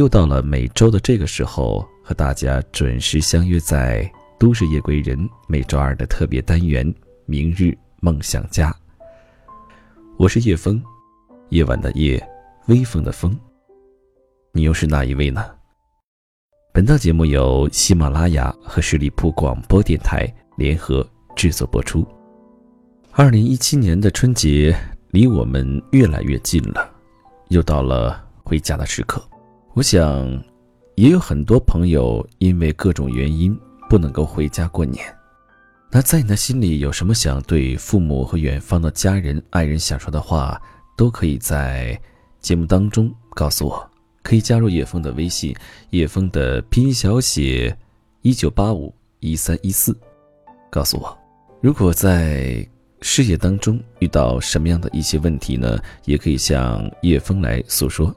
又到了每周的这个时候，和大家准时相约在《都市夜归人》每周二的特别单元《明日梦想家》。我是叶风，夜晚的夜，微风的风。你又是哪一位呢？本档节目由喜马拉雅和十里铺广播电台联合制作播出。二零一七年的春节离我们越来越近了，又到了回家的时刻。我想，也有很多朋友因为各种原因不能够回家过年。那在你的心里有什么想对父母和远方的家人、爱人想说的话，都可以在节目当中告诉我。可以加入叶峰的微信，叶峰的拼音小写一九八五一三一四，告诉我。如果在事业当中遇到什么样的一些问题呢？也可以向叶峰来诉说。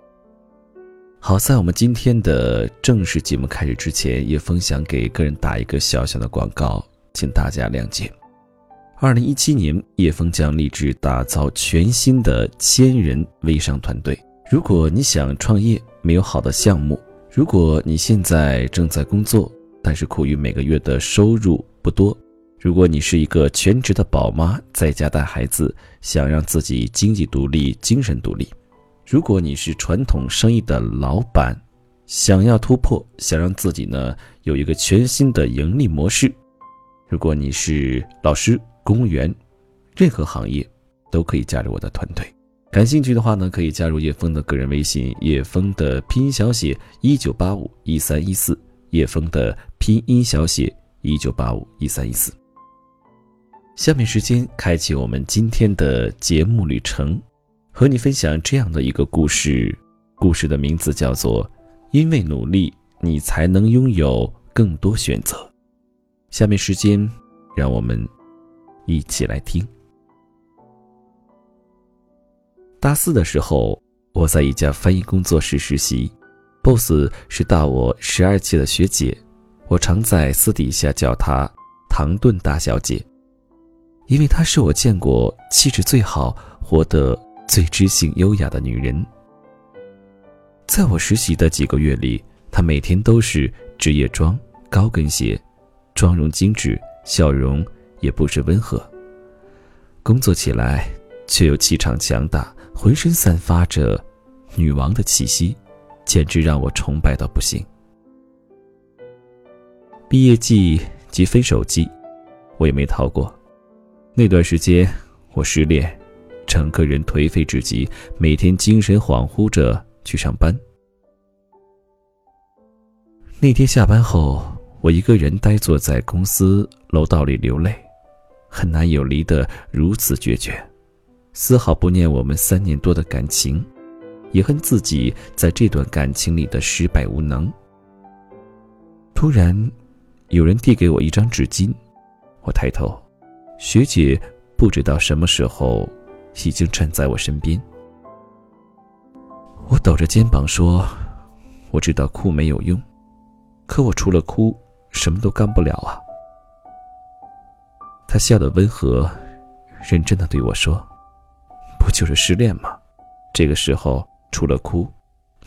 好，在我们今天的正式节目开始之前，叶峰想给个人打一个小小的广告，请大家谅解。二零一七年，叶峰将立志打造全新的千人微商团队。如果你想创业，没有好的项目；如果你现在正在工作，但是苦于每个月的收入不多；如果你是一个全职的宝妈，在家带孩子，想让自己经济独立、精神独立；如果你是传统生意的老板，想要突破，想让自己呢有一个全新的盈利模式；如果你是老师、公务员，任何行业都可以加入我的团队。感兴趣的话呢，可以加入叶峰的个人微信，叶峰的拼音小写一九八五一三一四，叶峰的拼音小写一九八五一三一四。下面时间开启我们今天的节目旅程，和你分享这样的一个故事，故事的名字叫做《因为努力，你才能拥有更多选择》。下面时间，让我们一起来听。大四的时候，我在一家翻译工作室实习，boss 是大我十二届的学姐，我常在私底下叫她唐顿大小姐，因为她是我见过气质最好、活得最知性优雅的女人。在我实习的几个月里，她每天都是职业装、高跟鞋，妆容精致，笑容也不失温和，工作起来却又气场强大。浑身散发着女王的气息，简直让我崇拜到不行。毕业季及分手季，我也没逃过。那段时间我失恋，整个人颓废至极，每天精神恍惚着去上班。那天下班后，我一个人呆坐在公司楼道里流泪，很难有离得如此决绝。丝毫不念我们三年多的感情，也恨自己在这段感情里的失败无能。突然，有人递给我一张纸巾，我抬头，学姐不知道什么时候已经站在我身边。我抖着肩膀说：“我知道哭没有用，可我除了哭，什么都干不了啊。”他笑得温和，认真的对我说。不就是失恋吗？这个时候除了哭，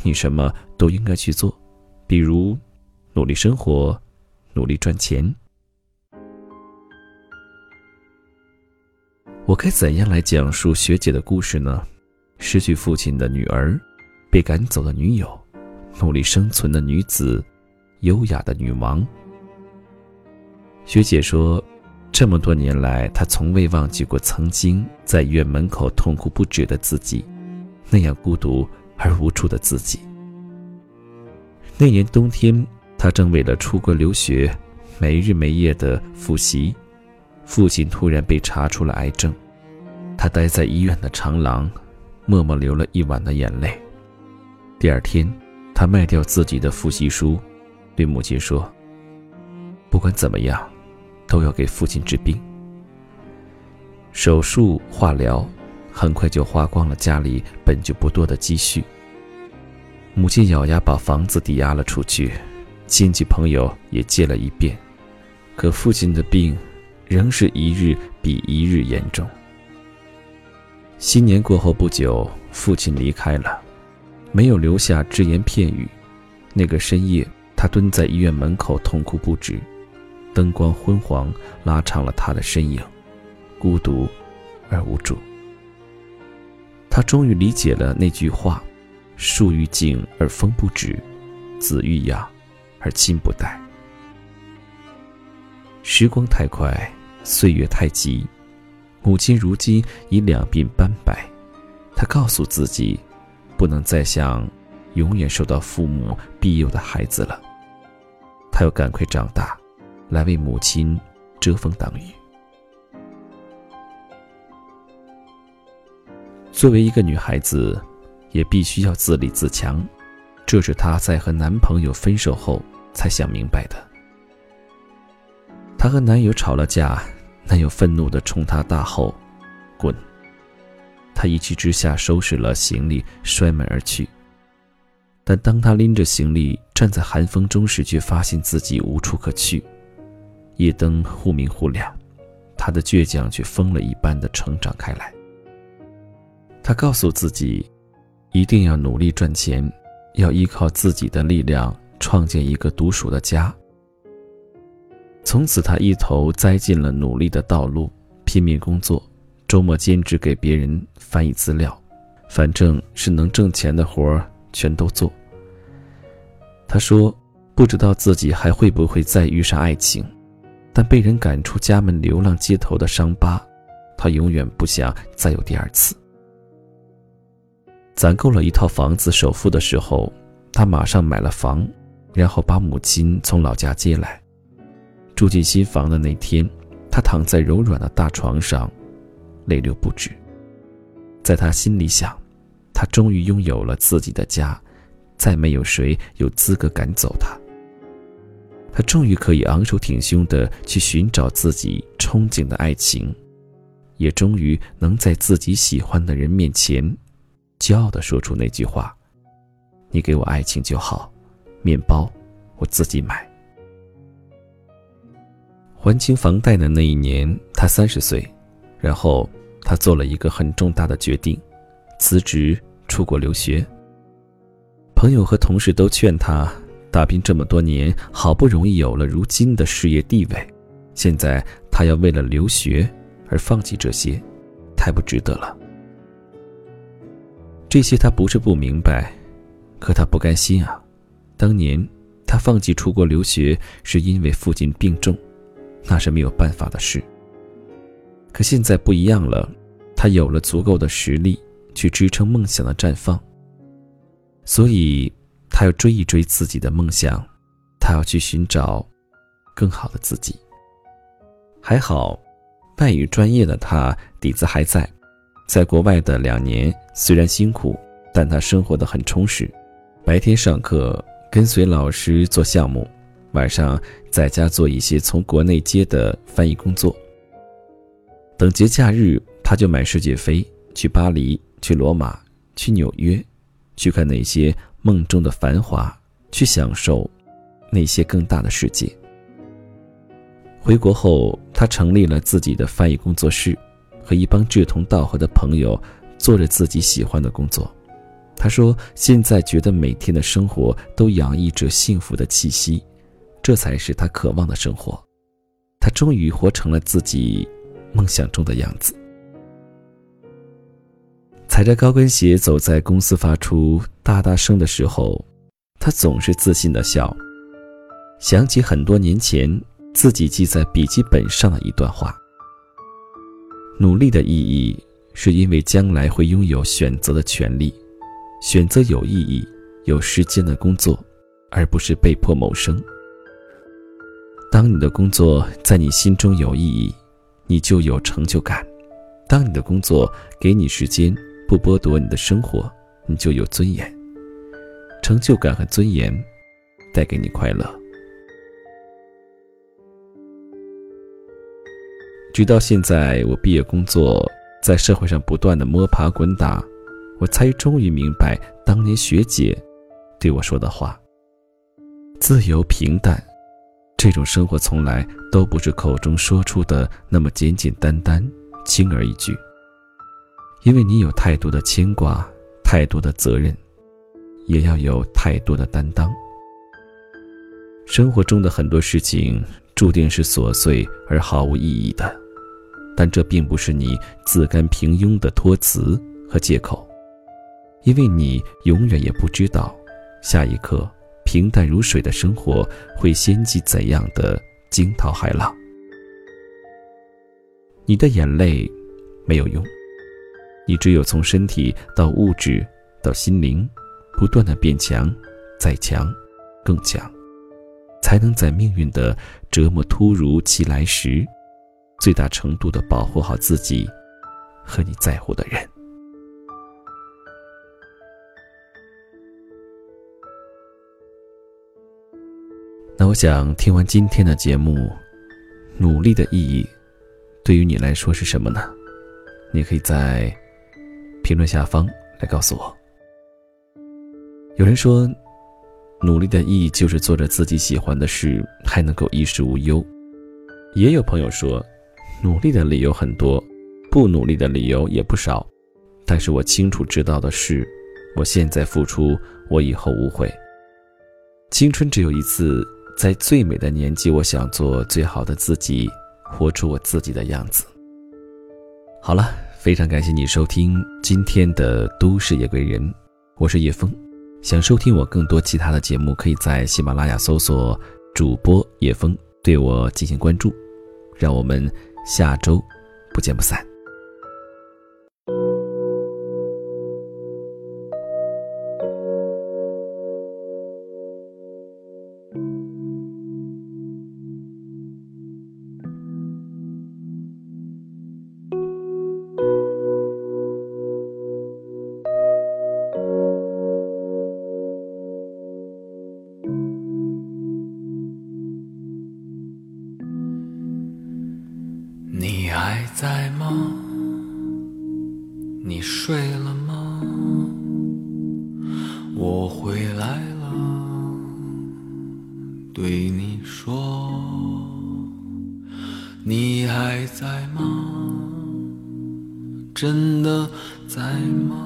你什么都应该去做，比如努力生活，努力赚钱。我该怎样来讲述学姐的故事呢？失去父亲的女儿，被赶走的女友，努力生存的女子，优雅的女王。学姐说。这么多年来，她从未忘记过曾经在医院门口痛哭不止的自己，那样孤独而无助的自己。那年冬天，她正为了出国留学，没日没夜的复习。父亲突然被查出了癌症，他待在医院的长廊，默默流了一晚的眼泪。第二天，他卖掉自己的复习书，对母亲说：“不管怎么样。”都要给父亲治病，手术、化疗，很快就花光了家里本就不多的积蓄。母亲咬牙把房子抵押了出去，亲戚朋友也借了一遍，可父亲的病仍是一日比一日严重。新年过后不久，父亲离开了，没有留下只言片语，那个深夜，他蹲在医院门口痛哭不止，灯光昏黄，拉长了他的身影，孤独而无助。他终于理解了那句话：“树欲静而风不止，子欲养而亲不待。”时光太快，岁月太急，母亲如今已两鬓斑白，她告诉自己，不能再像永远受到父母庇佑的孩子了。她要赶快长大，来为母亲遮风挡雨。作为一个女孩子，也必须要自立自强，这是她在和男朋友分手后才想明白的。她和男友吵了架，男友愤怒地冲她大吼：“滚！”她一气之下收拾了行李，摔门而去。但当她拎着行李站在寒风中时，却发现自己无处可去。夜灯忽明忽亮，她的倔强却疯了一般的成长开来。他告诉自己，一定要努力赚钱，要依靠自己的力量创建一个独属的家。从此，他一头栽进了努力的道路，拼命工作，周末兼职给别人翻译资料，反正是能挣钱的活儿全都做。他说：“不知道自己还会不会再遇上爱情，但被人赶出家门、流浪街头的伤疤，他永远不想再有第二次。”攒够了一套房子首付的时候，他马上买了房，然后把母亲从老家接来。住进新房的那天，他躺在柔软的大床上，泪流不止。在他心里想，他终于拥有了自己的家，再没有谁有资格赶走他。他终于可以昂首挺胸的去寻找自己憧憬的爱情，也终于能在自己喜欢的人面前。骄傲地说出那句话：“你给我爱情就好，面包我自己买。”还清房贷的那一年，他三十岁，然后他做了一个很重大的决定，辞职出国留学。朋友和同事都劝他，打拼这么多年，好不容易有了如今的事业地位，现在他要为了留学而放弃这些，太不值得了。这些他不是不明白，可他不甘心啊！当年他放弃出国留学，是因为父亲病重，那是没有办法的事。可现在不一样了，他有了足够的实力去支撑梦想的绽放。所以，他要追一追自己的梦想，他要去寻找更好的自己。还好，外语专业的他底子还在。在国外的两年虽然辛苦，但他生活的很充实。白天上课，跟随老师做项目；晚上在家做一些从国内接的翻译工作。等节假日，他就买世界飞，去巴黎，去罗马，去纽约，去看那些梦中的繁华，去享受那些更大的世界。回国后，他成立了自己的翻译工作室。和一帮志同道合的朋友做着自己喜欢的工作，他说：“现在觉得每天的生活都洋溢着幸福的气息，这才是他渴望的生活。他终于活成了自己梦想中的样子。”踩着高跟鞋走在公司发出哒哒声的时候，他总是自信的笑，想起很多年前自己记在笔记本上的一段话。努力的意义，是因为将来会拥有选择的权利，选择有意义、有时间的工作，而不是被迫谋生。当你的工作在你心中有意义，你就有成就感；当你的工作给你时间，不剥夺你的生活，你就有尊严。成就感和尊严，带给你快乐。直到现在，我毕业工作，在社会上不断的摸爬滚打，我才终于明白当年学姐对我说的话：自由平淡，这种生活从来都不是口中说出的那么简简单单、轻而易举。因为你有太多的牵挂，太多的责任，也要有太多的担当。生活中的很多事情注定是琐碎而毫无意义的，但这并不是你自甘平庸的托词和借口，因为你永远也不知道，下一刻平淡如水的生活会掀起怎样的惊涛骇浪。你的眼泪没有用，你只有从身体到物质到心灵，不断的变强，再强，更强。才能在命运的折磨突如其来时，最大程度的保护好自己和你在乎的人。那我想听完今天的节目，努力的意义对于你来说是什么呢？你可以在评论下方来告诉我。有人说。努力的意义就是做着自己喜欢的事，还能够衣食无忧。也有朋友说，努力的理由很多，不努力的理由也不少。但是我清楚知道的是，我现在付出，我以后无悔。青春只有一次，在最美的年纪，我想做最好的自己，活出我自己的样子。好了，非常感谢你收听今天的《都市夜归人》，我是叶枫。想收听我更多其他的节目，可以在喜马拉雅搜索主播叶枫，对我进行关注。让我们下周不见不散。对你说，你还在吗？真的在吗？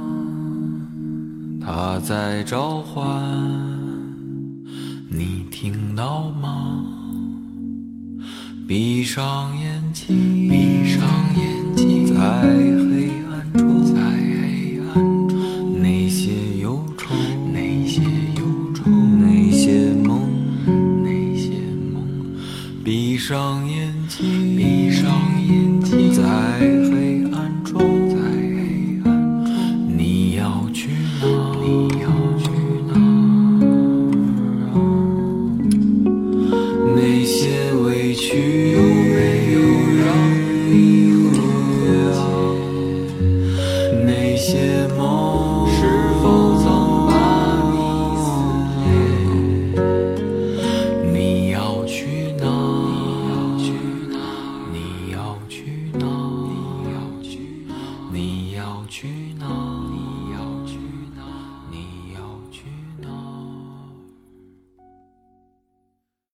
他在召唤，你听到吗？闭上眼睛，